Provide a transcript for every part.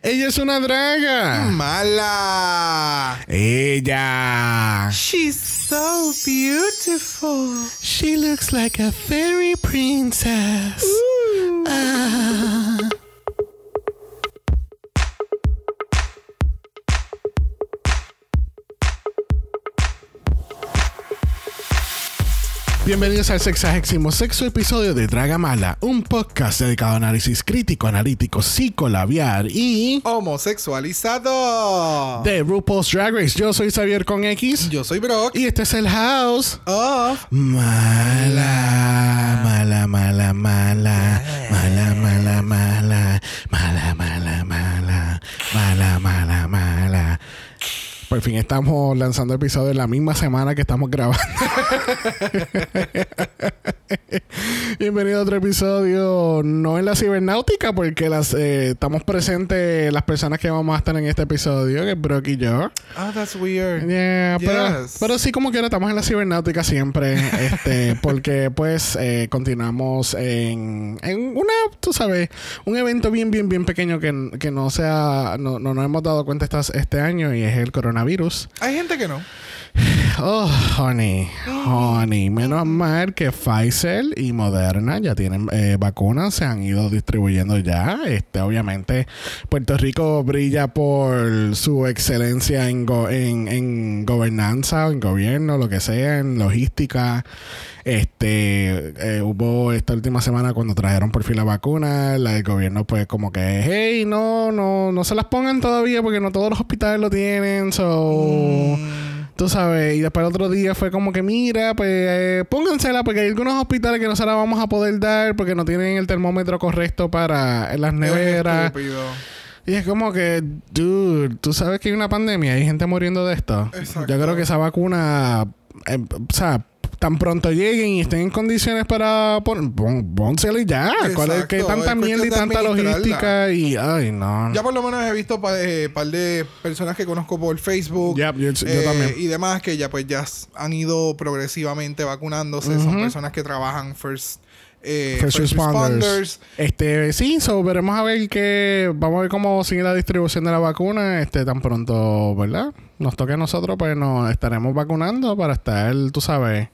Ella es una draga. Mala. Ella. She's so beautiful. She looks like a fairy princess. Ah. Bienvenidos al sexagésimo sexto episodio de Draga Mala, un podcast dedicado a análisis crítico, analítico, psicolabiar y Homosexualizado. de RuPaul's Drag Race. Yo soy Xavier con X Yo soy Brock. y este es el House. Of. Mala, mala, mala, mala, mala, mala, mala, mala, mala, mala, mala, mala, mala. Por fin estamos lanzando episodios la misma semana que estamos grabando. Bienvenido a otro episodio, no en la cibernáutica, porque las eh, estamos presentes las personas que vamos a estar en este episodio, que es Brock y yo. Oh, that's weird. Yeah, pero, pero sí como quiera estamos en la cibernáutica siempre, este, porque pues eh, continuamos en, en una, tú sabes, un evento bien, bien, bien pequeño que, que no sea, no, no nos hemos dado cuenta estas, este año y es el coronavirus. Hay gente que no. Oh, honey, honey, menos mal que Pfizer y Moderna ya tienen eh, vacunas, se han ido distribuyendo ya. Este, obviamente, Puerto Rico brilla por su excelencia en, go- en, en gobernanza, en gobierno, lo que sea, en logística. Este, eh, hubo esta última semana cuando trajeron por fin la vacuna, la del gobierno pues como que, hey, no, no, no se las pongan todavía porque no todos los hospitales lo tienen, so... Tú sabes, y después el otro día fue como que, mira, pues eh, póngansela porque hay algunos hospitales que no se la vamos a poder dar porque no tienen el termómetro correcto para las neveras. Y es como que, dude, tú sabes que hay una pandemia, hay gente muriendo de esto. Exacto. Yo creo que esa vacuna, eh, o sea, tan pronto lleguen y estén en condiciones para pon, y ya. ¿Cuál es que Exacto, tanta es mierda y tanta logística? Y, ay, no. Ya por lo menos he visto pa- eh, par de personas que conozco por Facebook. Yep, yo- yo eh, también. Y demás que ya pues ya han ido progresivamente vacunándose. Son Ujú. personas que trabajan first, eh, First first responders. responders. Este, sí, so, veremos a ver que vamos a ver cómo sigue la distribución de la vacuna, este, tan pronto, ¿verdad? Nos toque a nosotros, pues nos estaremos vacunando para estar, tú sabes.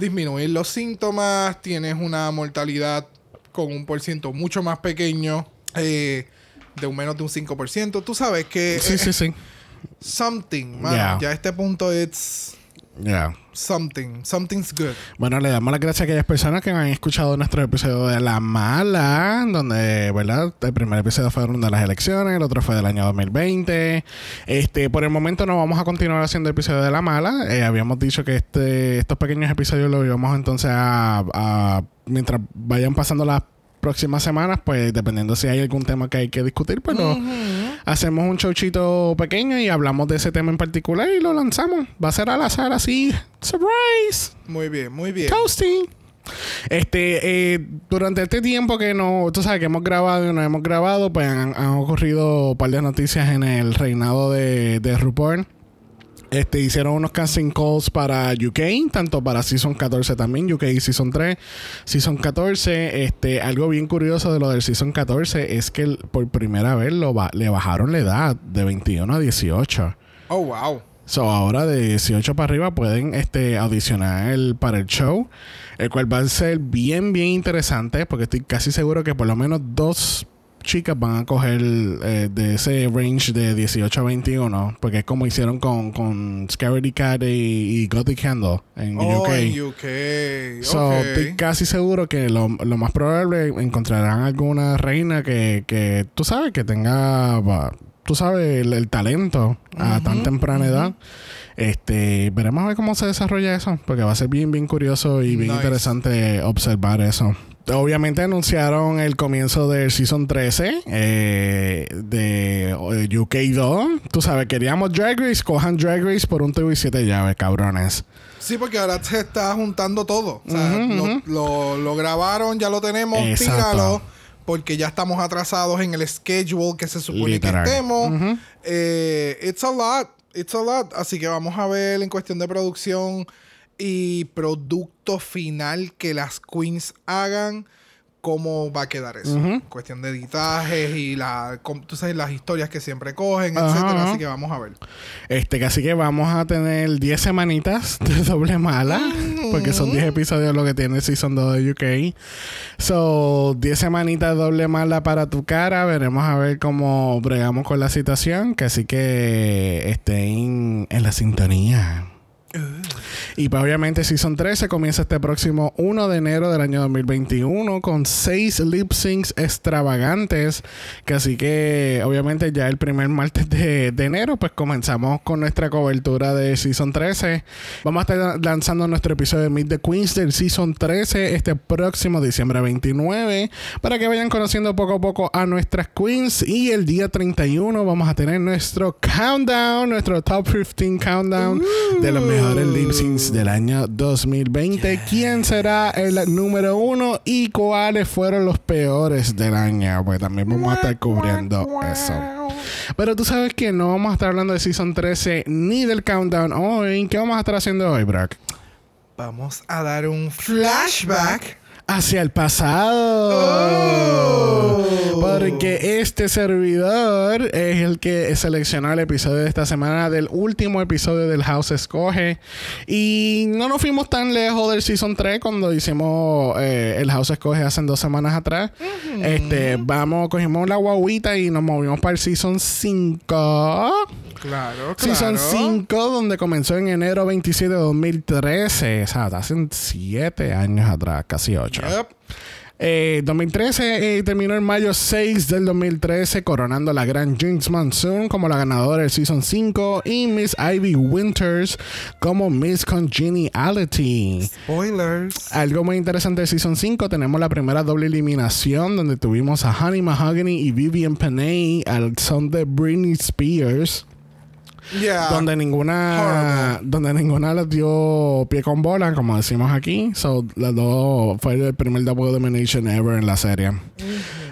Disminuir los síntomas, tienes una mortalidad con un por ciento mucho más pequeño, eh, de un menos de un 5%. Tú sabes que Sí, eh, sí, sí. something, man. Yeah. Ya a este punto it's Ya. something. Something's good. Bueno, le damos las gracias a aquellas personas que han escuchado nuestro episodio de La Mala, donde, ¿verdad? El primer episodio fue de las elecciones, el otro fue del año 2020. Este, por el momento no vamos a continuar haciendo episodios de La Mala. Eh, habíamos dicho que este, estos pequeños episodios los íbamos entonces a, a- mientras vayan pasando las próximas semanas, pues dependiendo si hay algún tema que hay que discutir, pues lo- hacemos un showchito pequeño y hablamos de ese tema en particular y lo lanzamos. Va a ser al azar así. Surprise. Muy bien, muy bien. Toasty. Este, eh, durante este tiempo que no, tú sabes que hemos grabado y no hemos grabado, pues han, han ocurrido un par de noticias en el reinado de, de RuPaul. Este, hicieron unos casting calls para UK, tanto para Season 14 también, UK Season 3, Season 14. Este, algo bien curioso de lo del Season 14 es que por primera vez lo ba- le bajaron la edad de 21 a 18. Oh, wow. So, ahora de 18 para arriba pueden este, audicionar el- para el show, el cual va a ser bien, bien interesante, porque estoy casi seguro que por lo menos dos chicas van a coger eh, de ese range de 18 a 21, porque es como hicieron con, con Scaredy Cat y, y Gothic Candle en Oh, UK. en UK. So, estoy casi seguro que lo, lo más probable encontrarán alguna reina que, que tú sabes que tenga, tú sabes, el, el talento a tan temprana edad. Este, veremos a ver cómo se desarrolla eso, porque va a ser bien, bien curioso y bien Nice. interesante observar eso. Obviamente anunciaron el comienzo del Season 13 eh, de eh, UK 2. Tú sabes, queríamos Drag Race, cojan Drag Race por un y siete llaves, cabrones. Sí, porque ahora se está juntando todo. O sea, lo, lo- lo grabaron, ya lo tenemos, tíralo. Porque ya estamos atrasados en el schedule que se supone Literal. que estemos. Eh, it's a lot. It's a lot. Así que vamos a ver en cuestión de producción y producto final que las queens hagan. cómo va a quedar eso. Cuestión de editajes y la, tú sabes, las historias que siempre cogen, etcétera. Así que vamos a ver. Este, así que vamos a tener 10 semanitas de doble mala. Porque son 10 episodios lo que tiene Season 2 de UK. So, 10 semanitas de doble mala para tu cara. Veremos a ver cómo bregamos con la situación. Que así que estén en la sintonía. Y pues obviamente Season 13 comienza este próximo 1 de enero del año 2021 con 6 lip syncs extravagantes. Que así que obviamente ya el primer martes de, enero pues comenzamos con nuestra cobertura de Season 13. Vamos a estar lanzando nuestro episodio de Meet the Queens del Season 13 este próximo diciembre 29 para que vayan conociendo poco a poco a nuestras queens. Y el día 31 vamos a tener nuestro countdown, nuestro top 15 countdown de los mejores lip syncs del año 2020. ¿Quién será el número uno y cuáles fueron los peores del año? Pues también vamos a estar cubriendo eso. Pero tú sabes que no vamos a estar hablando de Season 13 ni del Countdown hoy. ¿Qué vamos a estar haciendo hoy, Brock? Vamos a dar un flashback hacia el pasado. Oh. Porque este servidor es el que seleccionó el episodio de esta semana del último episodio del House Escoge. Y no nos fuimos tan lejos del Season 3 cuando hicimos eh, el House Escoge hace dos semanas atrás. Este, vamos, cogimos la guaguita y nos movimos para el Season 5. Claro, claro. Season 5, donde comenzó en enero 27 de 2013. O sea, hace 7 años atrás, casi 8. 2013 eh, eh, terminó en mayo 6 del 2013 coronando la gran Jinx Monsoon como la ganadora del Season 5 y Miss Ivy Winters como Miss Congeniality. Spoilers. Algo muy interesante de Season 5 tenemos la primera doble eliminación donde tuvimos a Honey Mahogany y Vivian Panay al son de Britney Spears donde ninguna donde ninguna les dio pie con bola como decimos aquí. So las dos fue el primer double domination ever en la serie.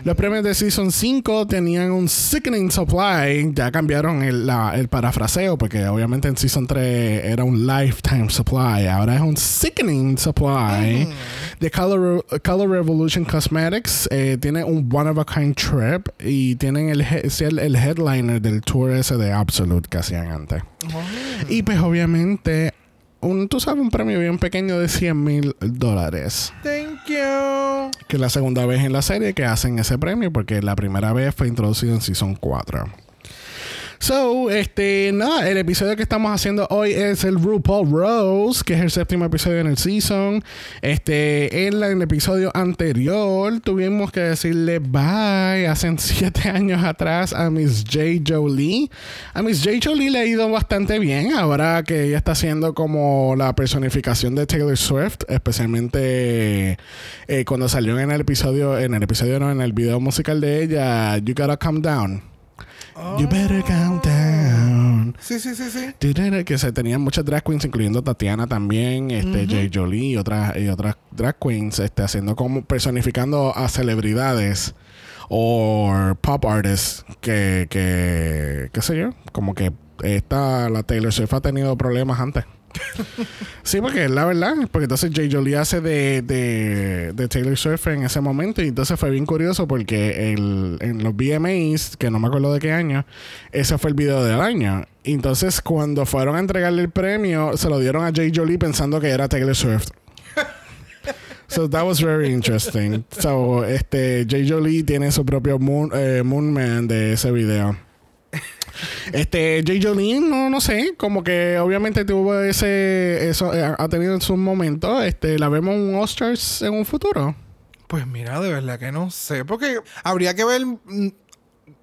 Los premios de Season 5 tenían un sickening supply. Ya cambiaron el, el parafraseo porque obviamente en Season 3 era un lifetime supply. Ahora es un sickening supply de Color, Color Revolution Cosmetics eh, tiene un one of a kind trip y tienen el, el, el headliner del tour ese de Absolute que hacían antes. Oh. Y pues obviamente, un, tú sabes, un premio bien pequeño de 100 mil dólares. Thank you. Que es la segunda vez en la serie que hacen ese premio porque la primera vez fue introducido en Season 4. So, este, nada, el episodio que estamos haciendo hoy es el RuPaul Rose, que es el séptimo episodio en el season. Este, en, el episodio anterior tuvimos que decirle bye hace siete años atrás a Miss J. Jolie. A Miss J. Jolie le ha ido bastante bien ahora que ella está haciendo como la personificación de Taylor Swift, especialmente eh, cuando salió en el episodio, en el episodio no, en el video musical de ella, You Gotta Come Down. You better calm down. Sí, sí, sí, sí. Que se tenían muchas drag queens, incluyendo Tatiana también, este, Jay Jolie y otras, y otras drag queens, este, haciendo como personificando a celebridades o pop artists que, que, qué sé yo, como que esta, la Taylor Swift ha tenido problemas antes sí, porque la verdad, porque entonces Jay Jolie hace de, de, Taylor Swift en ese momento y entonces fue bien curioso porque el, en los VMAs, que no me acuerdo de qué año, ese fue el video del año. Y entonces cuando fueron a entregarle el premio, se lo dieron a Jay Jolie pensando que era Taylor Swift. So that was very interesting. So, este, Jay Jolie tiene su propio Moon, eh, Man de ese video. Este, Jay Jolene, no, no sé, como que obviamente tuvo ese, eso, eh, ha tenido en su momento, este, la vemos en Oscars en un futuro. Pues mira, de verdad que no sé, porque habría que ver, mm,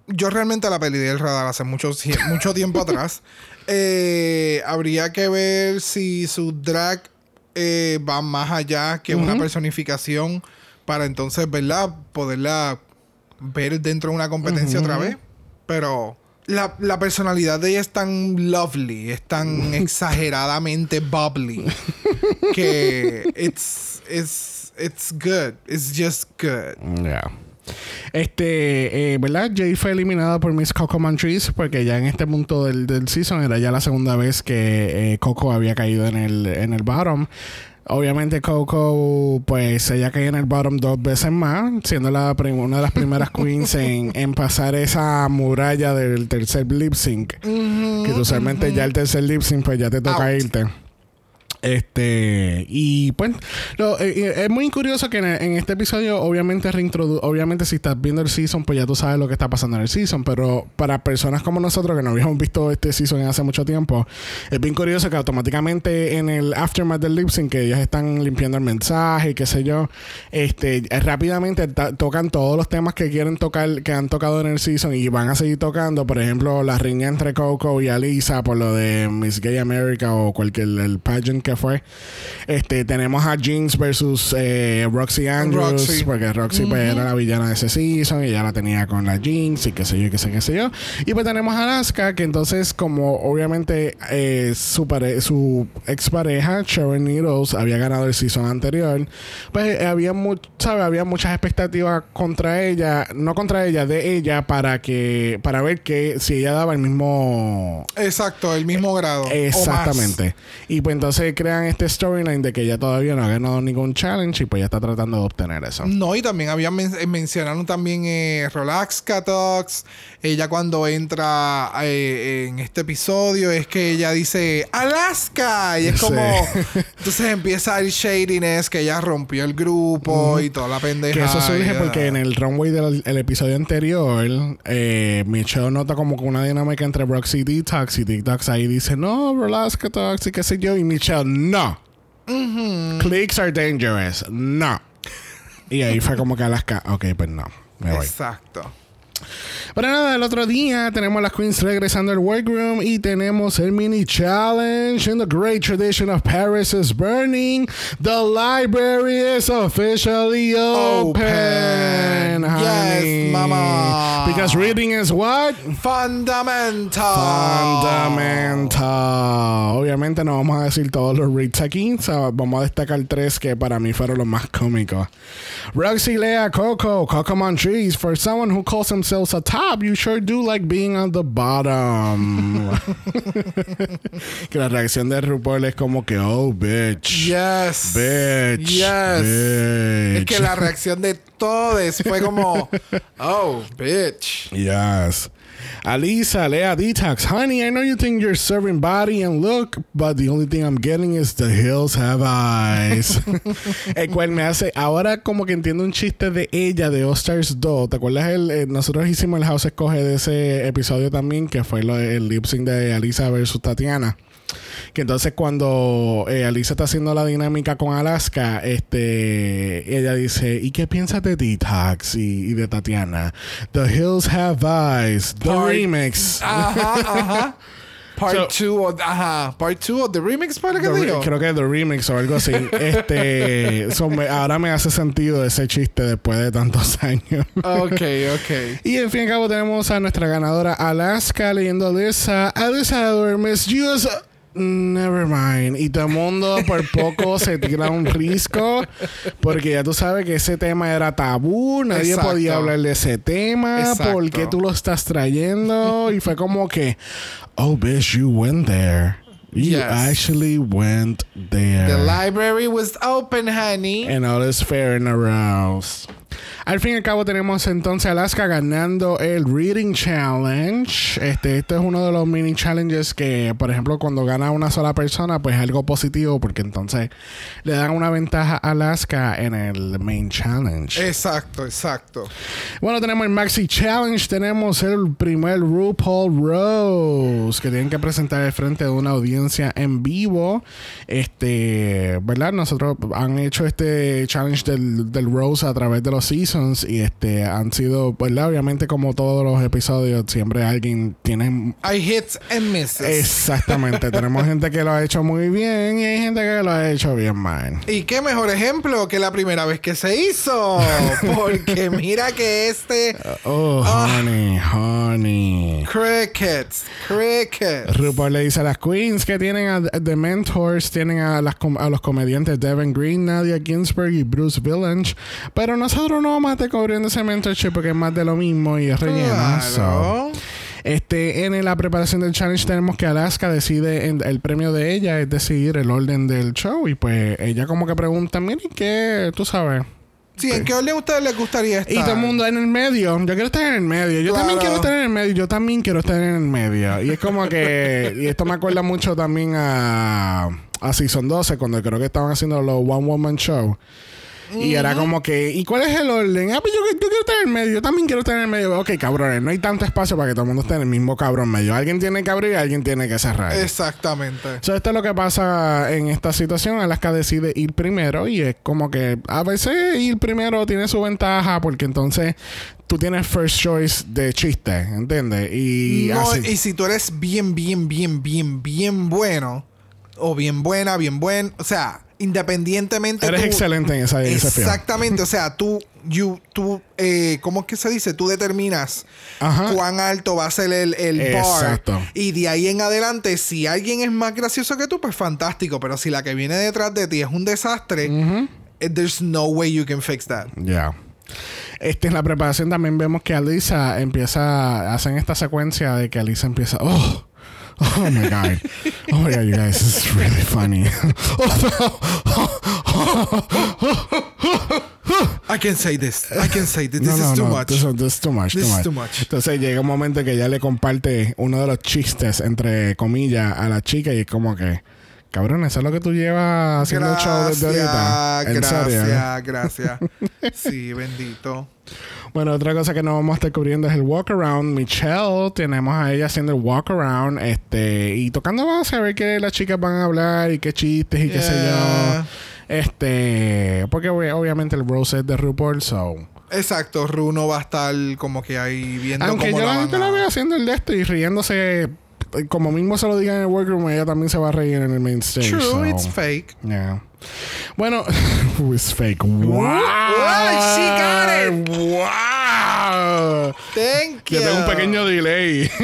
yo realmente la peli del radar hace mucho, mucho tiempo atrás, eh, habría que ver si su drag eh, va más allá que una personificación para entonces, ¿verdad? Poderla ver dentro de una competencia otra vez, pero la, la, personalidad de ella es tan lovely, es tan exageradamente bubbly que it's, it's, it's good. It's just good. Yeah. Este, eh, ¿verdad? Jay fue eliminada por Miss Coco Montrese porque ya en este punto del, del season era ya la segunda vez que eh, Coco había caído en el, en el bottom. Obviamente Coco, pues ella cae en el bottom dos veces más, siendo la una de las primeras queens en, en, pasar esa muralla del tercer lip sync. que usualmente ya el tercer lip sync, pues ya te toca irte. Este, y pues, eh, eh, es muy curioso que en, este episodio, obviamente, reintrodu obviamente, si estás viendo el season, pues ya tú sabes lo que está pasando en el season. Pero para personas como nosotros que no habíamos visto este season hace mucho tiempo, es bien curioso que automáticamente en el aftermath del lip sync, que ellos están limpiando el mensaje y qué sé yo, este, rápidamente tocan todos los temas que quieren tocar, que han tocado en el season y van a seguir tocando. Por ejemplo, la riña entre Coco y Alisa por lo de Miss Gay America o cualquier el pageant que fue. Este, tenemos a Jinx versus eh, Roxy Andrews, porque Roxy pues, era la villana de ese season y ya la tenía con la Jinx y qué sé yo, qué sé, qué sé yo. Y pues tenemos a Alaska, que entonces, como obviamente eh, su, su expareja, Sharon Needles, había ganado el season anterior, pues eh, había, había muchas expectativas contra ella, no contra ella, de ella, para que para ver que si ella daba el mismo. Exacto, el mismo grado. Exactamente. Y pues entonces crean este storyline de que ella todavía no ha ganado ningún challenge y pues ya está tratando de obtener eso. No, y también habían eh, mencionado también eh, Relax Catox. Ella cuando entra eh, en este episodio es que ella dice Alaska y es como entonces empieza el shadiness que ella rompió el grupo y toda la pendeja. Que eso surge porque en el runway del episodio anterior eh, Michelle nota como una dinámica entre Roxy y Detox y Detox ahí dice no Relax Catox y qué sé yo y Michelle no. Clicks are dangerous. No. Y ahí fue como que Alaska. Ok, pues no. Me voy. Exacto. Pero nada, el otro día tenemos a las queens regresando al workroom y tenemos el mini challenge. In the great tradition of Paris is burning, the library is officially open. Yes, mama. Because reading is what? Fundamental. Fundamental. Obviamente no vamos a decir todos los reads aquí. vamos a destacar tres que para mí fueron los más cómicos. Roxy Lea Coco, Coco Montrese, for someone who calls themselves a top, you sure do like being on the bottom. que la reacción de RuPaul es como que, oh, bitch. Yes. Bitch. Yes. Bitch. Es que la reacción de todos fue como, oh, bitch. Yes. Alisa, Lea Detox. Honey, I know you think you're serving body and look, but the only thing I'm getting is the hills have eyes. el cual me hace. Ahora, como que entiendo un chiste de ella de All Stars 2. ¿Te acuerdas? El, eh, nosotros hicimos el House Escoge de ese episodio también, que fue el lip sync de Alisa versus Tatiana. Que entonces cuando eh, Alisa está haciendo la dinámica con Alaska, este, ella dice, ¿y qué piensas de Detox y, de Tatiana? The Hills Have Eyes, The Remix. Ajá, ajá. Part 2 ajá, Part 2 o The Remix para que digo. Creo que The Remix o algo así. este, ahora me hace sentido ese chiste después de tantos años. ok, ok. Y en fin y al cabo tenemos a nuestra ganadora Alaska leyendo a Alyssa. Alyssa duermes. Never mind. Y todo el mundo por poco se tira un risco. Porque ya tú sabes que ese tema era tabú. Nadie podía hablar de ese tema. ¿Por qué tú lo estás trayendo? Y fue como que, oh, bitch, you went there. You actually went there. The library was open, honey. And all is fair and aroused. Al fin y al cabo tenemos entonces Alaska ganando el Reading Challenge. Este, este es uno de los mini challenges que, por ejemplo, cuando gana una sola persona, pues es algo positivo porque entonces le dan una ventaja a Alaska en el Main Challenge. Exacto, exacto. Bueno, tenemos el Maxi Challenge, tenemos el primer RuPaul Rose que tienen que presentar al frente de una audiencia en vivo. Este, ¿verdad? Nosotros han hecho este challenge del, del Rose a través de los seasons y este han sido, pues obviamente como todos los episodios, siempre alguien tiene... Hay hits and misses. Exactamente. Tenemos gente que lo ha hecho muy bien y hay gente que lo ha hecho bien mal. Y qué mejor ejemplo que la primera vez que se hizo. Porque mira que este... oh, ah. honey, honey. Crickets, crickets. RuPaul le dice a las queens que tienen a The Mentors, tienen a, las, a los comediantes Devin Green, Nadia Ginsburg y Bruce Villange. Pero nosotros no vamos estar cubriendo ese mentorship porque es más de lo mismo y es relleno. Este, en la preparación del challenge tenemos que Alaska decide, en- el premio de ella es decidir el orden del show. Y pues ella como que pregunta, miren, ¿qué? Tú sabes. Sí, ¿en qué orden a ustedes les gustaría estar? Y todo el mundo en el medio. Yo quiero estar en el medio. Yo también Claro. quiero estar en el medio. Yo también quiero estar en el medio. Y es como que. y esto me acuerda mucho también a. A Season 12, cuando creo que estaban haciendo los One Woman Show. Y era como que, ¿y cuál es el orden? Ah, pues yo, yo quiero estar en el medio, yo también quiero estar en el medio. Ok, cabrones, no hay tanto espacio para que todo el mundo esté en el mismo cabrón medio. Alguien tiene que abrir y alguien tiene que cerrar. Exactamente. So, esto es lo que pasa en esta situación. Alaska decide ir primero y es como que a veces ir primero tiene su ventaja porque entonces tú tienes first choice de chiste, ¿entiendes? Y No, así. y si tú eres bien, bien, bien, bien, bien bueno, o bien buena, bien buen, o sea, independientemente. Eres tú- excelente en esa en. Exactamente, o sea, tú, you, tú, eh, ¿cómo es que se dice? Tú determinas Ajá. cuán alto va a ser el, el bar. Exacto. Y de ahí en adelante, si alguien es más gracioso que tú, pues fantástico. Pero si la que viene detrás de ti es un desastre, eh, there's no way you can fix that. Ya. Este, en la preparación también vemos que Alisa empieza, hacen esta secuencia de que Alisa empieza, oh, oh my god, oh my god, you guys, this is really funny. I can say this. I can say this. This No, no, is too no, much. This, this is too much. This too is much. too much. Entonces llega un momento que ya le comparte uno de los chistes, entre comillas, a la chica y es como que, cabrón, eso es lo que tú llevas haciendo el show desde ahorita. ¿En serio? gracias, gracias. Sí, bendito. Bueno, otra cosa que nos vamos a estar cubriendo es el walk around. Michelle, tenemos a ella haciendo el walk around, este, y tocando base a ver qué las chicas van a hablar y qué chistes y qué sé yo. Este, porque obvi- obviamente el Rose es de RuPaul, so. Exacto, Runo va a estar como que ahí viendo Aunque cómo yo la van yo la a- veo haciendo el de esto y riéndose, eh, como mismo se lo digan en el workroom, ella también se va a reír en el main stage. True, so, it's fake. yeah. Bueno, it's fake. Wow. Wow, she got it. Wow. Thank you. Yo tengo un pequeño delay.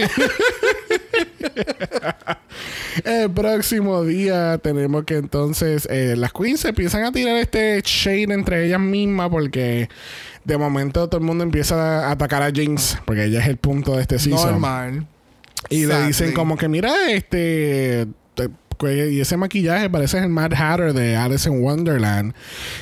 El próximo día tenemos que entonces eh, las queens se empiezan a tirar este shade entre ellas mismas porque de momento todo el mundo empieza a atacar a Jinx porque ella es el punto de este season. Normal. Y le dicen como que mira este te- y ese maquillaje parece el Mad Hatter de Alice in Wonderland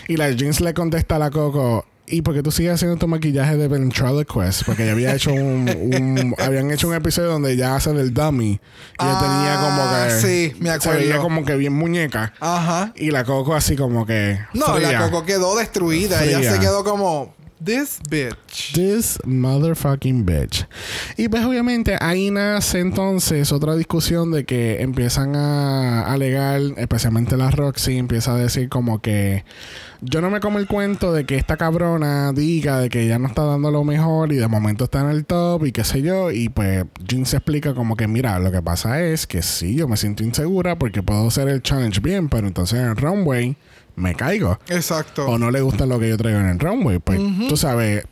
y la Jinx le contesta a la Coco ¿Y por qué tú sigues haciendo tu maquillaje de Ventriloquist? Porque ella había hecho un, un- habían hecho un episodio donde ella hace del dummy. Y ella tenía como Ah, que. sí, me Se veía acuerdo. como que bien muñeca. Ajá. Y la Coco así como que. No, fría. la Coco quedó destruida. Ella se quedó como, this bitch. This motherfucking bitch. Y pues obviamente ahí nace entonces otra discusión de que empiezan a alegar, especialmente la Roxy, empieza a decir como que yo no me como el cuento de que esta cabrona diga de que ella no está dando lo mejor y de momento está en el top y qué sé yo. Y pues Jin se explica como que mira, lo que pasa es que sí, yo me siento insegura porque puedo hacer el challenge bien, pero entonces en el runway me caigo Exacto. o no le gusta lo que yo traigo en el runway. Pues tú sabes,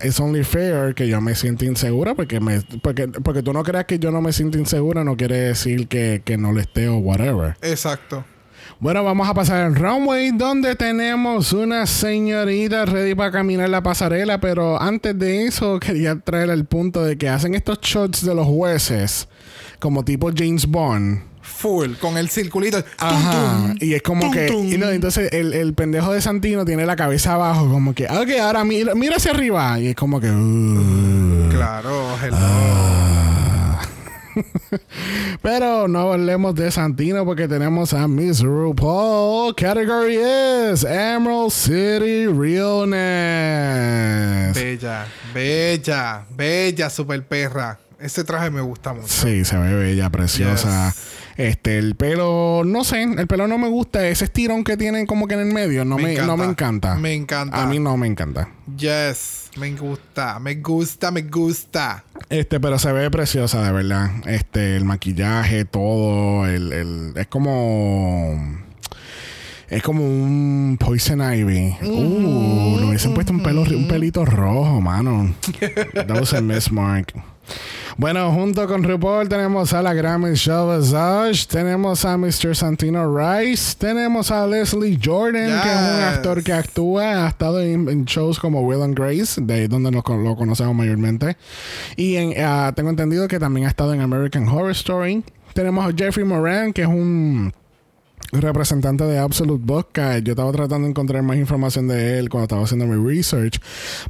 es only fair que yo me sienta insegura porque me porque, porque tú no creas que yo no me siento insegura no quiere decir que, que no le esté o whatever. Exacto. Bueno, vamos a pasar al runway donde tenemos una señorita ready para caminar la pasarela, pero antes de eso quería traer el punto de que hacen estos shots de los jueces como tipo James Bond. Full. Con el circulito. Tum, Ajá. tum. Y es como Tum, que. tum. y no, entonces el, el pendejo de Santino tiene la cabeza abajo, como que, ok, ahora mira, mira hacia arriba. Y es como que. uh. Claro, hello. Ah. Pero no hablemos de Santino porque tenemos a Miss RuPaul. Category is Emerald City Realness. Bella, bella, bella, super perra. Ese traje me gusta mucho. Sí, se ve bella, preciosa. Yes. Este, el pelo, no sé, el pelo no me gusta. Ese estirón que tienen como que en el medio, no me, no me encanta. Me encanta. A mí no me encanta. Yes, me gusta, me gusta, me gusta. Este, pero se ve preciosa, de verdad. Este, el maquillaje, todo, el, el- es como. Es como un Poison Ivy. Uh, le hubiesen puesto un pelo, un pelito rojo, mano. That was a miss mark. Bueno, junto con RuPaul tenemos a la Grammy Show Visage, tenemos a Mr. Santino Rice, tenemos a Leslie Jordan, que es un actor que actúa, ha estado en, shows como Will and Grace, de donde lo, lo conocemos mayormente. Y en, uh, tengo entendido que también ha estado en American Horror Story. Tenemos a Jeffrey Moran, que es un representante de Absolute Vodka. Yo estaba tratando de encontrar más información de él cuando estaba haciendo mi research,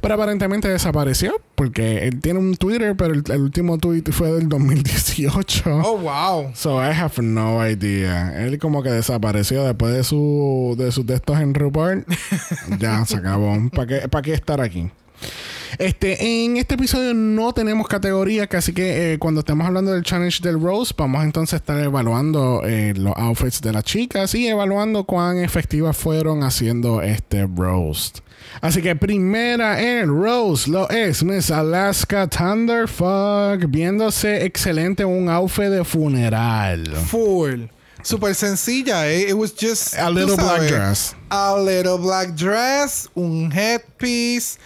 pero aparentemente desapareció porque él tiene un Twitter, pero el, último tweet fue del 2018. Oh, wow. So I have no idea. Él como que desapareció después de su de sus textos en report. ya se acabó. ¿Para qué, ¿Para qué estar aquí? Este, en este episodio no tenemos categoría, así que eh, cuando estemos hablando del challenge del roast, vamos entonces a estar evaluando eh, los outfits de las chicas y evaluando cuán efectivas fueron haciendo este roast. Así que primera en roast lo es Miss Alaska Thunderfuck, viéndose excelente un outfit de funeral. Full. Super sencilla, eh. It was just a little black dress. A little black dress, un headpiece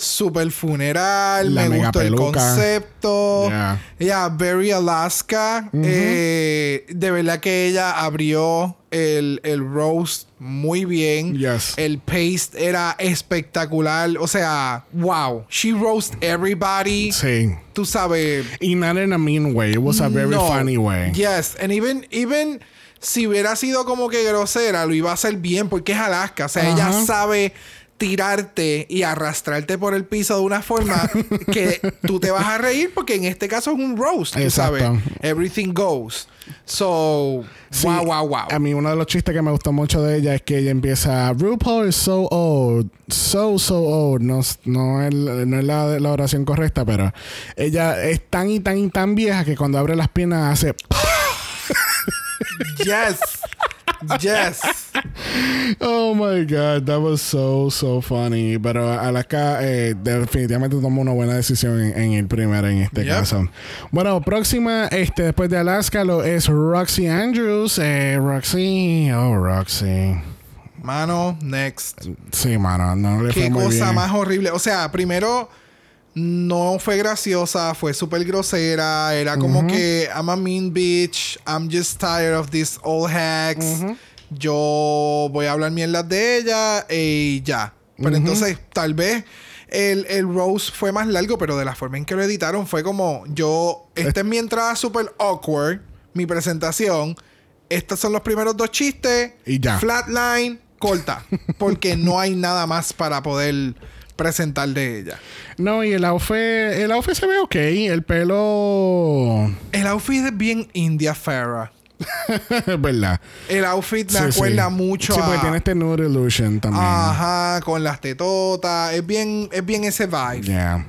super funeral, me gustó el concepto. Ya, yeah. Very Alaska. Eh, de verdad que ella abrió el, el roast muy bien. Yes. El paste era espectacular. O sea, wow. She roast everybody. Sí. Tú sabes. Y not in a mean way. It was a very funny way. Yes. And even, even si hubiera sido como que grosera, lo iba a hacer bien porque es Alaska. O sea, ella sabe tirarte y arrastrarte por el piso de una forma que tú te vas a reír porque en este caso es un roast, tú sabes. Everything goes. So, wow, wow, wow. A mí uno de los chistes que me gustó mucho de ella es que ella empieza, RuPaul is so old, so, so old. No, no es, no es la, la oración correcta, pero ella es tan y tan y tan vieja que cuando abre las piernas hace... yes. Yes. Oh my God, that was so, so funny. Pero Alaska eh, definitivamente tomó una buena decisión en, el primero en este caso. Bueno, próxima, este, después de Alaska, lo es Roxy Andrews. Eh, Roxy, oh, Roxy. Mano, next. Sí, mano, no le Qué fue muy cosa más horrible. O sea, primero no fue graciosa, fue súper grosera. Era como que I'm a mean bitch, I'm just tired of these old hacks. Yo voy a hablar mierdas de ella y ya. Pero entonces, tal vez el, el Rose fue más largo, pero de la forma en que lo editaron fue como yo. Esta es mi entrada súper awkward, mi presentación. Estos son los primeros dos chistes. Y ya. Flatline, corta. Porque no hay nada más para poder presentar de ella. No, y el outfit, el outfit se ve ok. El pelo. El outfit es bien India Farah. ¿Verdad? El outfit me acuerda mucho sí, porque tiene este Nude Illusion también. Ajá, con las tetotas. Es bien, es bien ese vibe. Yeah.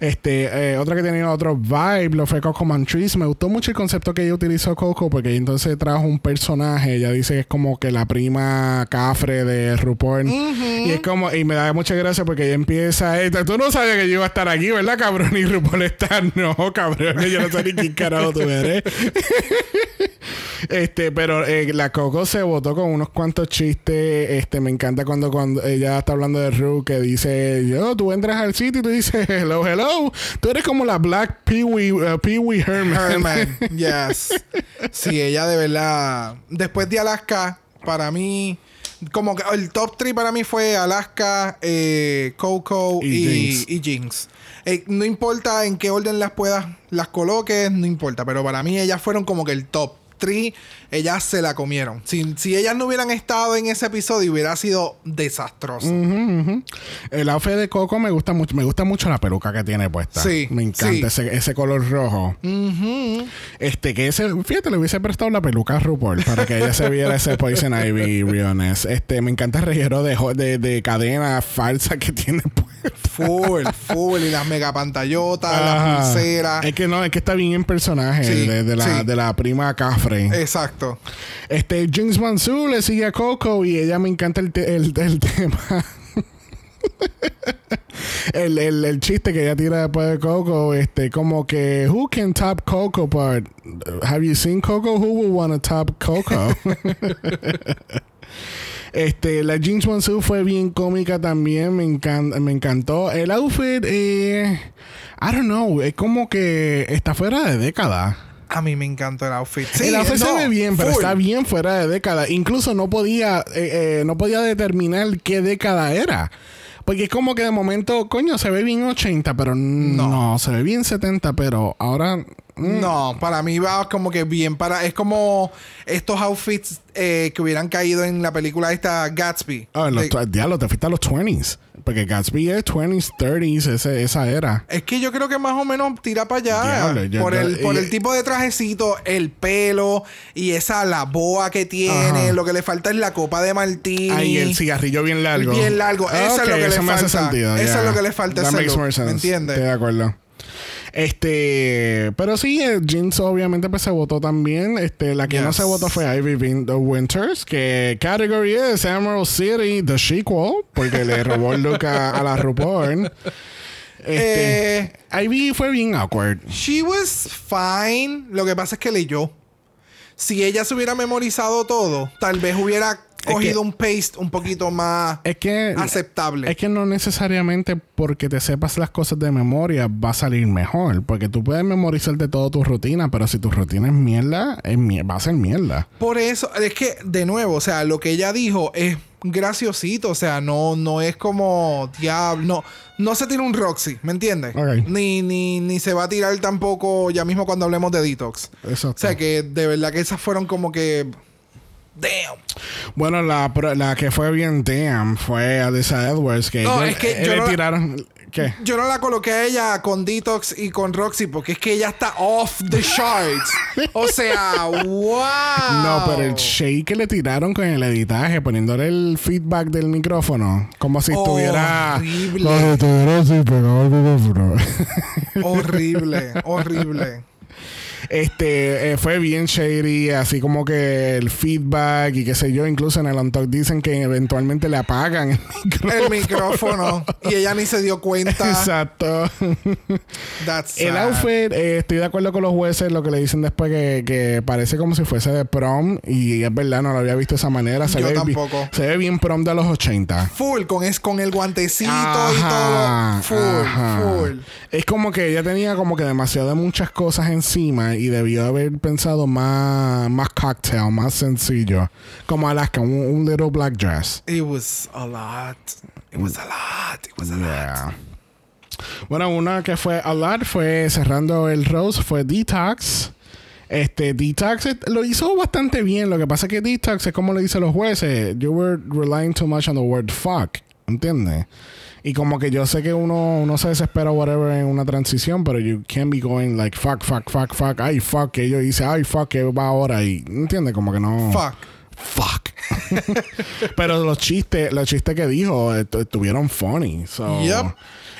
Este, eh, otra que tenía otro vibe lo fue Coco Mantrice. Me gustó mucho el concepto que ella utilizó Coco porque entonces trajo un personaje. Ella dice que es como que la prima cafre de RuPaul. Y es como, y me da mucha gracia porque ella empieza. Tú no sabías que yo iba a estar aquí, ¿verdad, cabrón? Y RuPaul está, no, cabrón. Yo no sé ni quién carajo tú eres. Este, pero eh, la Coco se votó con unos cuantos chistes. Este, me encanta cuando, cuando ella está hablando de Ru, que dice, yo, tú entras al sitio y tú dices, hello, hello. Tú eres como la Black Pee-Wee uh, Pee Herman. Herman, yes. Sí, ella de verdad. Después de Alaska, para mí como que el top 3 para mí fue Alaska, eh, Coco y, Jinx. Eh, no importa en qué orden las puedas, las coloques, no importa. Pero para mí ellas fueron como que el top ellas se la comieron. Si, si ellas no hubieran estado en ese episodio, hubiera sido desastroso. El outfit de Coco me gusta mucho. Me gusta mucho la peluca que tiene puesta. Sí. Me encanta Ese, color rojo. Este, que ese, fíjate, le hubiese prestado la peluca a RuPaul para que ella se viera ese Poison Ivy. Este, me encanta el reguero de, de, cadena falsa que tiene puesta. Full, full. Y las mega pantallotas, las pulseras. Es que no, es que está bien en personaje de, la, de la prima Cafre. Exacto. Este, James Mansu le sigue a Coco y ella me encanta el, el, tema. el, el, chiste que ella tira después de Coco, este, como que, who can top Coco, but have you seen Coco? Who will want to top Coco? Este, la Jeans Monsoon fue bien cómica también, me, encan- me encantó. El outfit, eh, I don't know, es como que está fuera de década. A mí me encantó el outfit. Sí, el outfit se no, ve bien, pero full. está bien fuera de década. Incluso no podía, eh, eh, no podía determinar qué década era. Porque es como que de momento, coño, se ve bien 80, pero no, se ve bien 70, pero ahora... mm, No, para mí va como que bien para... Es como estos outfits eh, que hubieran caído en la película esta Gatsby. Ah, los De- diablo, te fuiste a los 20s. Porque Gatsby es 20s, 30s, ese- esa era. Es que yo creo que más o menos tira para allá. Diablo, yo- por el, yo- por y- el tipo de trajecito, el pelo y esa la boa que tiene. Ajá. Lo que le falta es la copa de martini. Ahí el cigarrillo bien largo. Bien largo. Eso es lo que le me falta. sentido, Eso es lo que le falta That makes more ¿me sense. entiendes? Estoy de acuerdo. Este, pero sí, eh, Jeans obviamente pues se votó también. Este, la que no se votó fue Ivy the Winters, que category es Emerald City, the sequel, porque le robó el look a, a la RuPaul. Este, Eh, Ivy fue bien awkward. She was fine. Lo que pasa es que leyó. Si ella se hubiera memorizado todo, tal vez hubiera cogido un paste un poquito más Es que aceptable. Es que no necesariamente porque te sepas las cosas de memoria va a salir mejor. Porque tú puedes memorizarte toda tu rutina, pero si tu rutina es mierda, es mier- va a ser mierda. Por eso, es que, de nuevo, o sea, lo que ella dijo es graciosito. O sea, no, no es como diablo. No, no se tira un Roxy, ¿me entiendes? Ok. Ni, ni, ni se va a tirar tampoco ya mismo cuando hablemos de Detox. Exacto. O sea, que de verdad que esas fueron como que. Damn. Bueno, la, la que fue bien damn fue Alyssa Edwards. Que No, es que yo le no la- tiraron. ¿Qué? Yo no la coloqué a ella con Detox y con Roxy porque es que ella está off the charts. o sea, wow. No, pero el shake que le tiraron con el editaje, poniéndole el feedback del micrófono, como si estuviera. Horrible. Como si estuviera así pegado al micrófono. Horrible, horrible. Este eh, fue bien shady, así como que el feedback y qué sé yo. Incluso en el on Talk dicen que eventualmente le apagan el micrófono. El micrófono. Y ella ni se dio cuenta. Exacto. That's El outfit, eh, estoy de acuerdo con los jueces, lo que le dicen después que, que parece como si fuese de prom. Y es verdad, no lo había visto de esa manera. Se Yo ve tampoco. Se ve bien prom de los 80. Full, con, es, con el guantecito y todo. Full, ajá. full. Es como que ella tenía como que demasiado de muchas cosas encima y debió haber pensado más, más cocktail, más sencillo. Como Alaska, un, un little black dress. It was a lot. It was a lot. It was a lot. Yeah. Bueno, una que fue a lot fue cerrando el Rose, fue Detox. Este, Detox lo hizo bastante bien. Lo que pasa es que Detox es como le dicen los jueces. You were relying too much on the word fuck. ¿Entiendes? Y como que yo sé que uno, uno se desespera whatever en una transición, pero you can't be going like fuck, fuck, fuck, fuck. Ay, fuck, que yo hice, ay, fuck, que va ahora. Y, ¿entiendes? Como que no. Fuck. Fuck. Pero los chistes, los chistes que dijo estu- estuvieron funny. So Yep.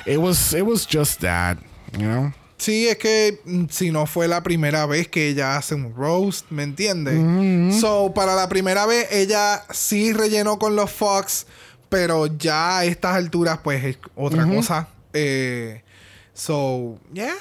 it was it was just that, you know. Sí, es que mm, si no fue la primera vez que ella hace un roast, ¿me entiendes? So, para la primera vez, ella sí rellenó con los Fox, pero ya a estas alturas, pues es otra cosa. Eh, so, yeah,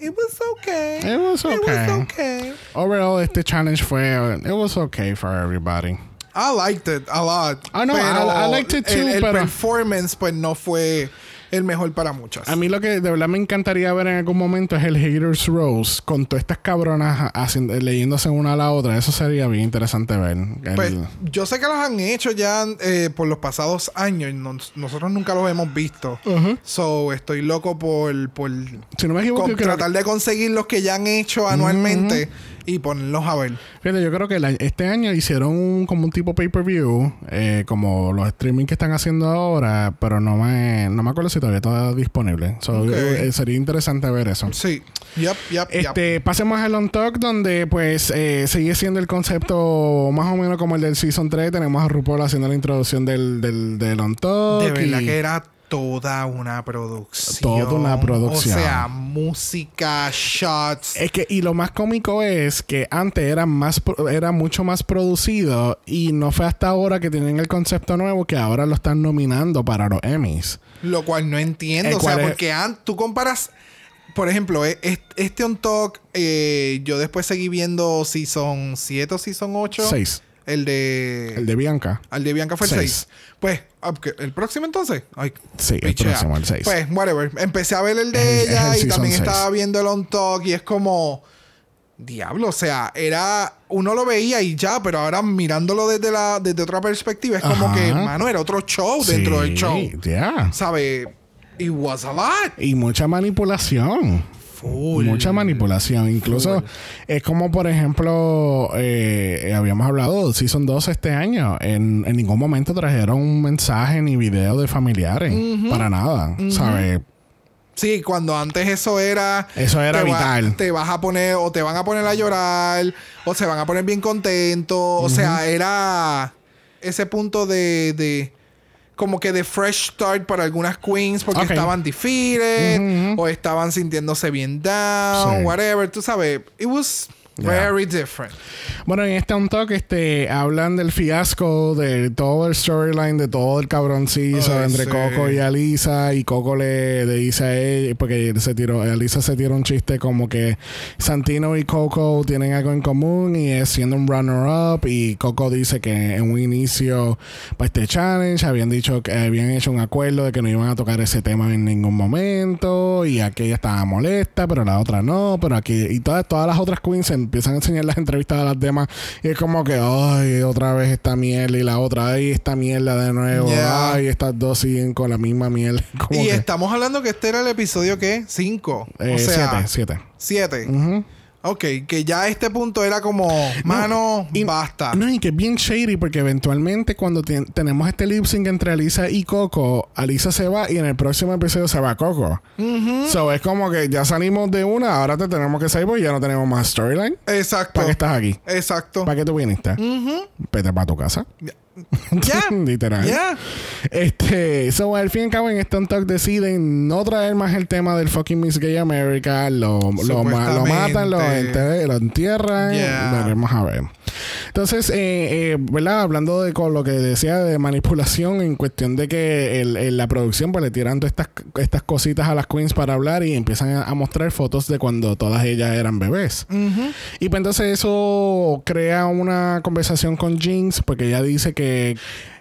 it was okay. It was It was okay. okay. Overall, este challenge fue it was okay for everybody. I liked it a lot. I know, I- I liked it too, el, el pero- performance, pues no fue el mejor para muchas. A mí lo que de verdad me encantaría ver en algún momento es el Haters Rose con todas estas cabronas haciendo, leyéndose una a la otra. Eso sería bien interesante ver. El- Pues yo sé que los han hecho ya eh, por los pasados años. nos- nosotros nunca los hemos visto. So, estoy loco por, por si no me equivoco, con- yo creo que- tratar de conseguir los que ya han hecho anualmente y ponerlos a ver. Fíjate, yo creo que año- este año hicieron un- como un tipo pay-per-view, eh, como los streaming que están haciendo ahora, pero no me, no me acuerdo si todavía está disponible. So, eh, sería interesante ver eso. Sí. Yep, yep, yep. Este, pasemos al On Talk, donde pues eh, sigue siendo el concepto más o menos como el del Season 3. Tenemos a RuPaul haciendo la introducción del, del, del On Talk. De verdad y- que era toda una producción. Toda una producción. O sea, música, shots. Es que, y lo más cómico es que antes era más era mucho más producido y no fue hasta ahora que tienen el concepto nuevo que ahora lo están nominando para los Emmys. Lo cual no entiendo. El O sea, es- porque tú comparas. Por ejemplo, eh, est- este On Talk, eh, yo después seguí viendo Season 7 o Season 8. Seis. El de. El de Bianca. El de Bianca fue el Seis. 6. Pues, ah. ¿el próximo entonces? Ay, Sí, el próximo, el 6. Pues, whatever. Empecé a ver el de ella el y también seis. estaba viendo el On Talk y es como. Diablo, o sea, era. Uno lo veía y ya, pero ahora mirándolo desde la desde otra perspectiva, es como que, mano, era otro show dentro del show. Ya. ¿Sabe? It was a lot. Y mucha manipulación. Full. Mucha manipulación. Incluso Full. es como, por ejemplo, eh, habíamos hablado de Season 2 este año. En, en ningún momento trajeron un mensaje ni video de familiares. Para nada. ¿Sabes? Sí, cuando antes eso era. Eso era te va- vital. te vas a poner, o te van a poner a llorar, o se van a poner bien contentos. O sea, era ese punto de, de. Como que de fresh start para algunas queens porque estaban defeated Ujú. o estaban sintiéndose bien down, Sí. whatever. Tú sabes, it was Yeah. very different. Bueno, en este on talk este, hablan del fiasco de todo el storyline, de todo el cabroncizo Ay, entre sí. Coco y Alisa. Y Coco le, le dice a ella, porque se tiró, Alisa se tiró un chiste como que Santino y Coco tienen algo en común y es siendo un runner-up. Y Coco dice que en un inicio para este challenge habían dicho que habían hecho un acuerdo de que no iban a tocar ese tema en ningún momento. Y aquella estaba molesta, pero la otra no. Pero aquí, y todas, todas las otras queens se empiezan a enseñar las entrevistas de las demás y es como que, ay, otra vez esta mierda y la otra, ay, esta mierda de nuevo, ay, estas dos siguen con la misma mierda. Como y estamos hablando que este era el episodio que cinco. Eh, o sea, Ok, que ya a este punto era como, mano, y- basta. No, y que es bien shady porque eventualmente cuando tenemos este lip sync entre Alisa y Coco, Alisa se va y en el próximo episodio se va Coco. So es como que ya salimos de una, ahora te tenemos que salir porque ya no tenemos más storyline. Exacto. ¿Para qué estás aquí? Exacto. ¿Para qué tú viniste? Vete para tu casa. Ya. Literal. Ya. Este, so al fin y al cabo en on talk deciden no traer más el tema del fucking Miss Gay America, lo, lo, ma- lo matan, lo, enter- lo entierran, Yeah. veremos a ver. Entonces, eh, eh, ¿verdad? Hablando de con lo que decía de manipulación en cuestión de que el- el- la producción pues le tiran todas estas, estas cositas a las queens para hablar y empiezan a, a mostrar fotos de cuando todas ellas eran bebés. Y pues entonces eso crea una conversación con Jinx porque ella dice que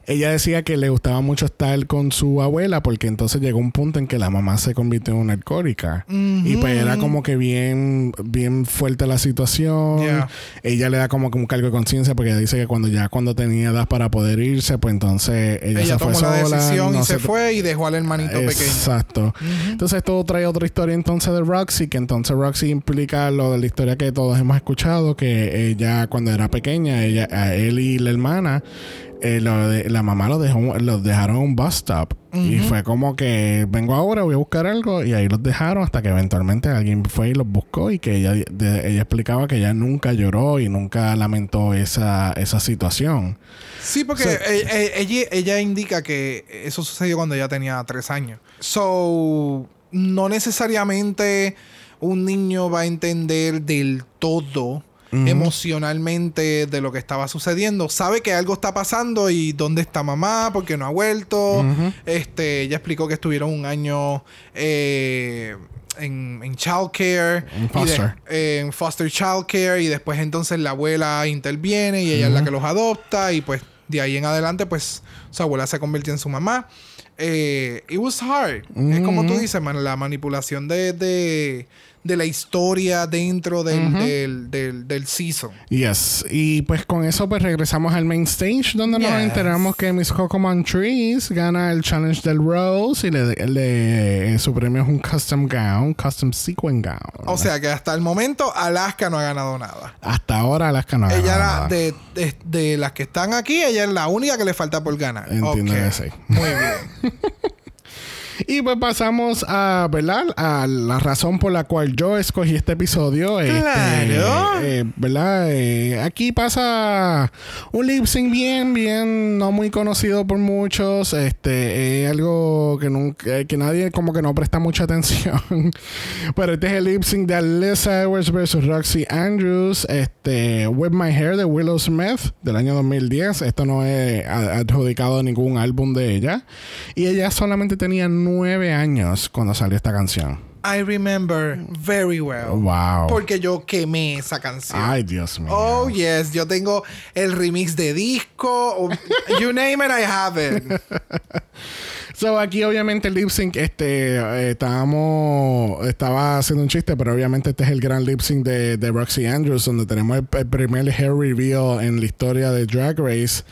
ella decía que le gustaba mucho estar con su abuela porque entonces llegó un punto en que la mamá se convirtió en una alcohólica. Y pues era como que bien, bien fuerte la situación. Yeah. Ella le da como que un cargo de conciencia porque dice que cuando ya cuando tenía edad para poder irse, pues entonces ella, Ella se fue tomó la sola. decisión no y se fue y dejó al hermanito pequeño. Exacto. Entonces esto trae otra historia entonces de Roxy, que entonces Roxy implica lo de la historia que todos hemos escuchado, que ella cuando era pequeña, ella, a él y la hermana, eh, lo de- la mamá los dejó, los dejaron en un bus stop. Y fue como que vengo ahora, voy a buscar algo, y ahí los dejaron hasta que eventualmente alguien fue y los buscó y que ella, de- ella explicaba que ella nunca lloró y nunca lamentó esa, esa situación. Sí, porque So- eh, eh, ella, ella indica que eso sucedió cuando ella tenía tres años. So, no necesariamente un niño va a entender del todo emocionalmente de lo que estaba sucediendo. Sabe que algo está pasando y dónde está mamá, porque no ha vuelto. Este, ella explicó que estuvieron un año eh, en, en childcare. En y de- foster. eh, en foster childcare y después entonces la abuela interviene y ella es la que los adopta y pues de ahí en adelante pues su abuela se convirtió en su mamá. Eh, it was hard. Es como tú dices, man, la manipulación de, de, de la historia dentro del, del, del, del season. Yes. Y pues con eso pues regresamos al main stage donde nos enteramos que Miss Coco Montrese gana el challenge del Rose y le, le- su premio es un custom gown, custom sequin gown. O sea que hasta el momento Alaska no ha ganado nada. hasta ahora Alaska no ha ella ganado nada. de, de, de las que están aquí, ella es la única que le falta por ganar. Entiendo Ok. que sí. Muy bien. Y pues pasamos a, ¿verdad? A la razón por la cual yo escogí este episodio. Este, Claro. eh, ¿Verdad? Eh, aquí pasa un lip sync bien, bien, no muy conocido por muchos. Este, es algo que nunca, eh, que nadie como que no presta mucha atención. Pero este es el lip sync de Alyssa Edwards versus Roxy Andrews. Este, With My Hair de Willow Smith del año 2010. Esto no es adjudicado a ningún álbum de ella. Y ella solamente tenía nueve años cuando salió esta canción. I remember very well. Wow. Porque yo quemé esa canción. Ay, Dios mío. Oh, yes. Yo tengo el remix de disco. You name it, I have it. So, aquí obviamente el lip sync, este, eh, estábamos, estaba haciendo un chiste, pero obviamente este es el gran lip sync de, de Roxy Andrews, donde tenemos el, primer hair reveal en la historia de Drag Race,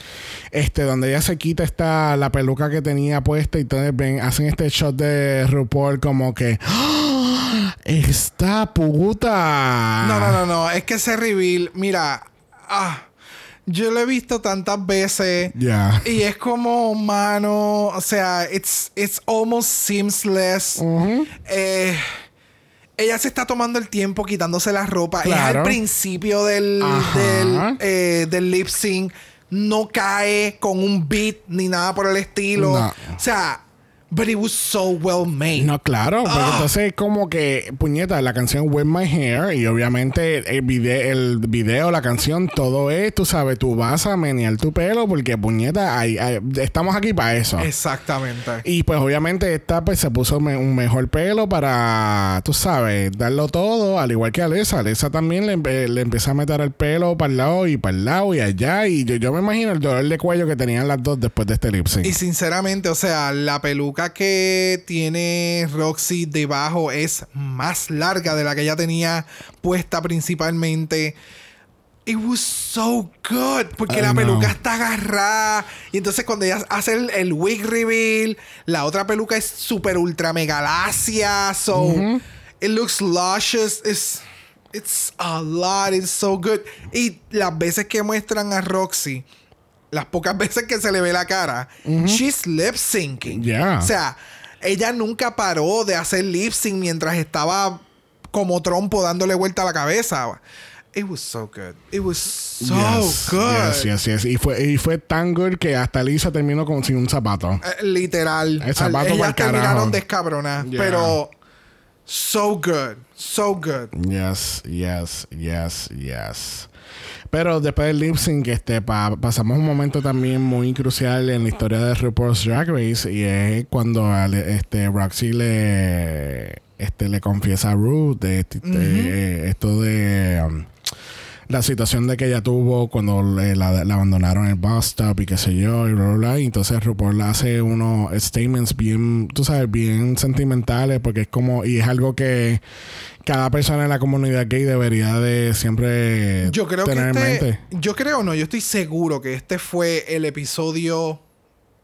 este, donde ella se quita esta, la peluca que tenía puesta y entonces ven, hacen este shot de RuPaul como que, ¡Ah! ¡Esta puta! No, no, no, no. Es que ese reveal, mira, ah, yo lo he visto tantas veces. Ya. Y es como, mano, o sea, it's, it's almost seamless. Eh, ella se está tomando el tiempo quitándose la ropa. Es al principio del, eh, del lip sync. No cae con un beat ni nada por el estilo. No. O sea, but it was so well made. No, claro, porque Ah. entonces como que, puñeta, la canción With My Hair y obviamente el video, el video, la canción, todo es, tú sabes, tú vas a menear tu pelo porque, puñeta, hay- hay- estamos aquí para eso. Exactamente. Y pues obviamente esta pues se puso me- un mejor pelo para, tú sabes, darlo todo, al igual que Alessa. Alessa también le, empe- le empieza a meter el pelo para el lado y para el lado y allá. Y yo, yo me imagino el dolor de cuello que tenían las dos después de este lip sync. Y sinceramente, o sea, la peluca que tiene Roxy debajo es más larga de la que ella tenía puesta principalmente. It was so good. Porque I la know. peluca está agarrada. Y entonces cuando ella hace el, el wig reveal, la otra peluca es super ultra mega lacia. So it looks luscious. It's, it's a lot. It's so good. Y las veces que muestran a Roxy, las pocas veces que se le ve la cara, she's lip syncing. Yeah. O sea, ella nunca paró de hacer lip sync mientras estaba como trompo dándole vuelta a la cabeza. It was so good. It was so Yes, good. Yes, yes, yes. Y fue, y fue tan good que hasta Lisa terminó con, sin un zapato. Eh, literal. El zapato Al- ellas terminaron carajo. descabronadas. Yeah. Pero so good. So good. Yes, yes, yes, yes. Pero después del lip sync, este, pa- pasamos un momento también muy crucial en la historia de RuPaul's Drag Race y es cuando al- este, Roxy le, este, le confiesa a Ruth de, este- de, esto de um, la situación de que ella tuvo cuando le- la, la abandonaron el bus stop y qué sé yo y bla bla bla. Y entonces RuPaul hace unos statements bien tú sabes bien sentimentales porque es como y es algo que cada persona en la comunidad gay debería de siempre Yo creo que tener en este, mente yo creo no, yo estoy seguro que este fue el episodio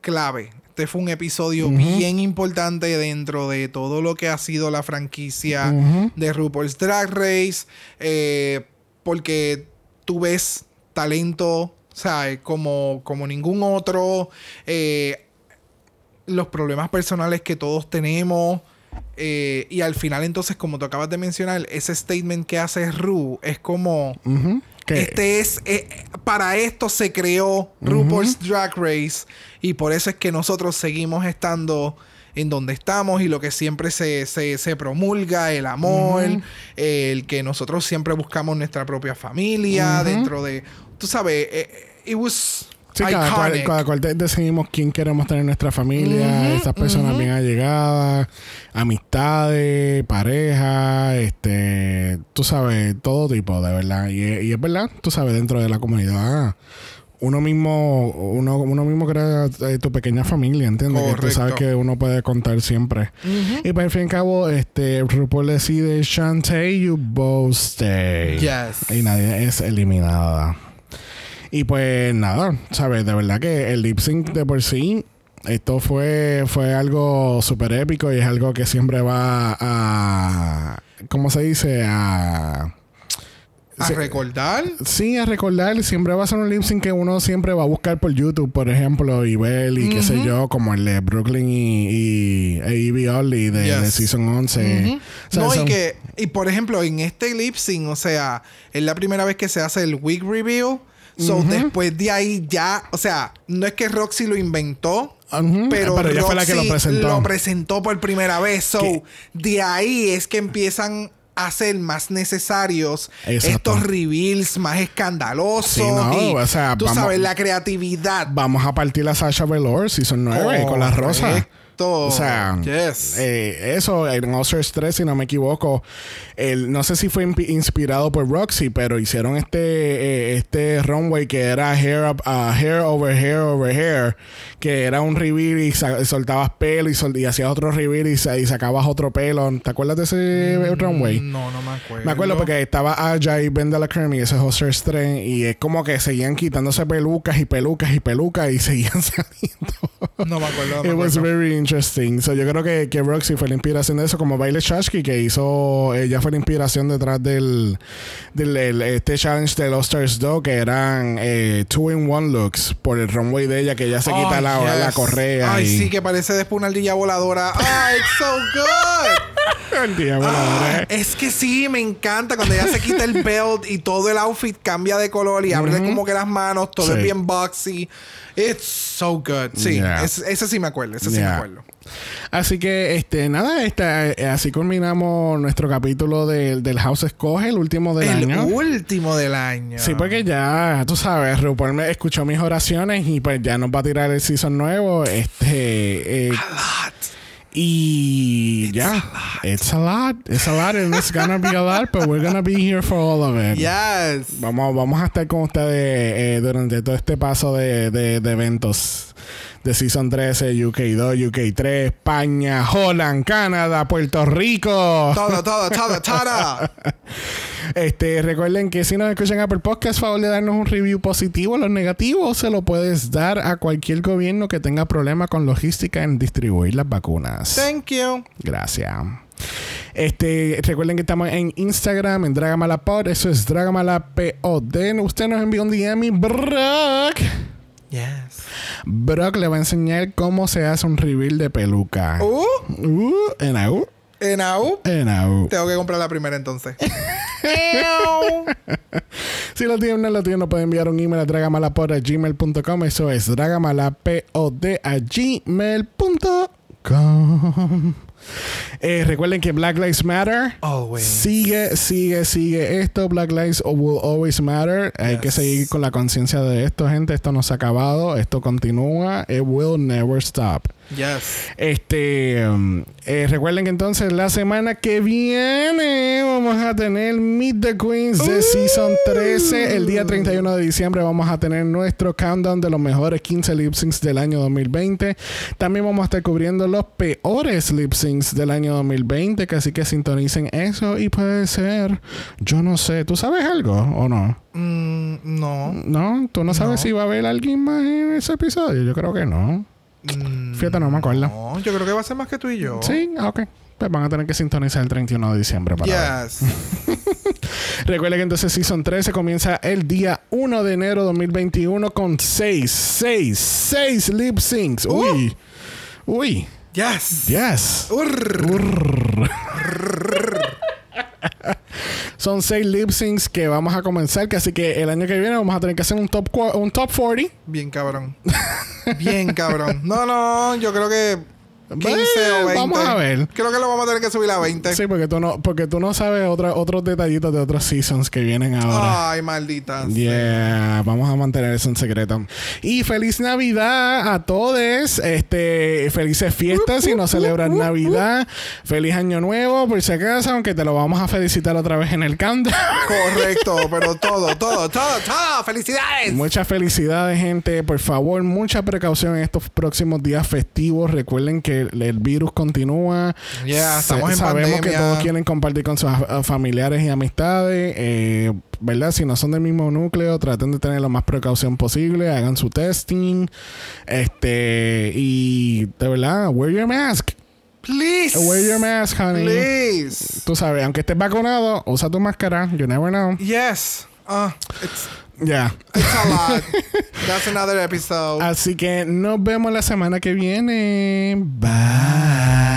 clave. Este fue un episodio bien importante dentro de todo lo que ha sido la franquicia de RuPaul's Drag Race. eh, porque tú ves talento, ¿sabes? Como, como ningún otro. eh, los problemas personales que todos tenemos. Eh, y al final, entonces, como tú acabas de mencionar, ese statement que hace Ru es como. Este es. eh, para esto se creó RuPaul's Drag Race. Y por eso es que nosotros seguimos estando en donde estamos y lo que siempre se, se, se promulga, el amor, el que nosotros siempre buscamos nuestra propia familia dentro de. Tú sabes, eh, it was. Sí, cada cual, cada decidimos quién queremos tener en nuestra familia, esas personas bien allegadas, amistades, pareja, este, tú sabes, todo tipo, de verdad. Y, es- y es verdad, tú sabes, dentro de la comunidad, uno mismo, uno, uno mismo crea eh, tu pequeña familia, ¿entiendes? Que tú sabes Correcto. que uno puede contar siempre. Y pues al fin y al cabo, este, RuPaul decide, Shantae, you both stay. Yes. Y nadie es eliminada. Y pues nada, ¿sabes? De verdad que el lip sync de por sí, esto fue, fue algo súper épico y es algo que siempre va a. ¿Cómo se dice? A. A recordar. Sí, a recordar, siempre va a ser un lip sync que uno siempre va a buscar por YouTube, por ejemplo, y ver, y qué sé yo, como el de Brooklyn y, y, e Evie Oddly de, Yes. de Season 11. Ujú. O sea, no, y que, y por ejemplo, en este lip sync, o sea, es la primera vez que se hace el wig reveal. So, después de ahí ya, o sea, no es que Roxy lo inventó, pero, ella fue la que lo Roxy presentó. lo presentó por primera vez. So, de ahí es que empiezan a ser más necesarios Exacto. estos reveals más escandalosos. Sí, no, y, o sea, tú vamos- sabes, la creatividad. Vamos a partir la Sasha Velour Season 9 con las rosas. Exacto. O sea, Yes. eh, eso en All-Stars 3, si no me equivoco, el, no sé si fue inspirado por Roxy, pero hicieron este eh, este runway que era hair, up, uh, hair over hair over hair, que era un reveal y soltabas pelo y, sol- y hacías otro reveal y, sa- y sacabas otro pelo. ¿Te acuerdas de ese runway? No, no me acuerdo. Me acuerdo porque estaba Aja y Ben de la ese es All-Stars 3 y es como que seguían quitándose pelucas y pelucas y pelucas y seguían saliendo. No me acuerdo. no me It was very interesting. So, yo creo que, que Roxy fue la inspiración de eso, como Baile Shashki, que hizo, ella fue la inspiración detrás del, del el- este challenge de All Stars 2, que eran eh, two in one looks por el runway de ella, que ella se quita Oh, la, yes. la correa. Ay, y, sí, que parece después una ardilla voladora. ¡Ay, it's so good! El día, Ah, es que sí, me encanta cuando ella se quita el belt y todo el outfit cambia de color y abre como que las manos, todo Sí. es bien boxy. It's so good. Sí, Yeah. es- ese sí me acuerdo, ese sí me acuerdo. Así que, este, nada, este, eh, así culminamos nuestro capítulo del- del House Escoge, el último del el año. último del año. Sí, porque ya, tú sabes, RuPaul me escuchó mis oraciones y pues ya nos va a tirar el season nuevo. Este. eh, y ya. It's a lot. It's a lot and it's gonna be a lot, but we're gonna be here for all of it. Yes. Vamos, vamos a estar con ustedes eh, durante todo este paso de, de- de eventos de Season 13, UK 2, UK 3, España, Holland, Canadá, Puerto Rico. Todo, todo, todo, todo. Este, recuerden que si nos escuchan Apple Podcast, favor de darnos un review positivo. Los negativos se lo puedes dar a cualquier gobierno que tenga problemas con logística en distribuir las vacunas. Thank you. Gracias. Este, recuerden que estamos en Instagram, en Dragamalapod. Eso es Dragamalapod. Usted nos envió un DM y Brock. Yes. Brock le va a enseñar cómo se hace un reveal de peluca. Uh, Uh, en au, en AU. en au. Tengo que comprar la primera entonces. Si lo tienen, no lo tienen, nos pueden enviar un email a dragamalapod.gmail.com. Eso es dragamalapod a gmail.com. Eh, recuerden que Black Lives Matter. Always. Sigue, sigue, sigue esto. Black Lives will always matter. Hay que seguir con la conciencia de esto, gente. Esto no se ha acabado. Esto continúa. It will never stop. Yes. Este, um, eh, recuerden que entonces la semana que viene vamos a tener Meet the Queens de Season 13. El día 31 de diciembre vamos a tener nuestro countdown de los mejores 15 lip syncs del año 2020. También vamos a estar cubriendo los peores lip syncs del año 2020, que así que sintonicen eso y puede ser, yo no sé, ¿tú sabes algo o no? Mm, no. No, tú no sabes No. si va a haber alguien más en ese episodio. Yo creo que no. Mm, Fíjate, no me acuerdo. No, yo creo que va a ser más que tú y yo. Sí, ah, ok. Pues van a tener que sintonizar el 31 de diciembre para ver. Yes. Recuerden que entonces Season 13 comienza el día 1 de enero 2021 con 6, 6, 6 lip syncs. Uy. Uy. Yes. Yes. Urr. Urr. Son 6 lip syncs que vamos a comenzar, que así que el año que viene vamos a tener que hacer un top, un top 40. Bien cabrón. Bien cabrón. No, no, yo creo que 15 o 20. Vamos a ver. Creo que lo vamos a tener que subir a 20. Sí, porque tú no, porque tú no sabes otra- otros detallitos de otros seasons que vienen ahora. Ay, maldita. Yeah, vamos a mantener eso en secreto. Y feliz Navidad a todos. Este, felices fiestas si no celebran Navidad. Feliz Año Nuevo, por si acaso, aunque te lo vamos a felicitar otra vez en el countdown. Correcto, pero todo, todo, todo, todo. ¡Felicidades! Muchas felicidades, gente. Por favor, mucha precaución en estos próximos días festivos. Recuerden que el, el virus continúa. Yeah, estamos en Sabemos que pandemia. todos quieren compartir con sus familiares y amistades. Eh, ¿Verdad? Si no son del mismo núcleo, traten de tener la más precaución posible. Hagan su testing. Este. Y de verdad, wear your mask. Please. Wear your mask, honey. Please. Tú sabes, aunque estés vacunado, usa tu máscara. You never know. Yes. Ah, it's, Ya. it's a lot. That's another episode. Así que nos vemos la semana que viene. Bye.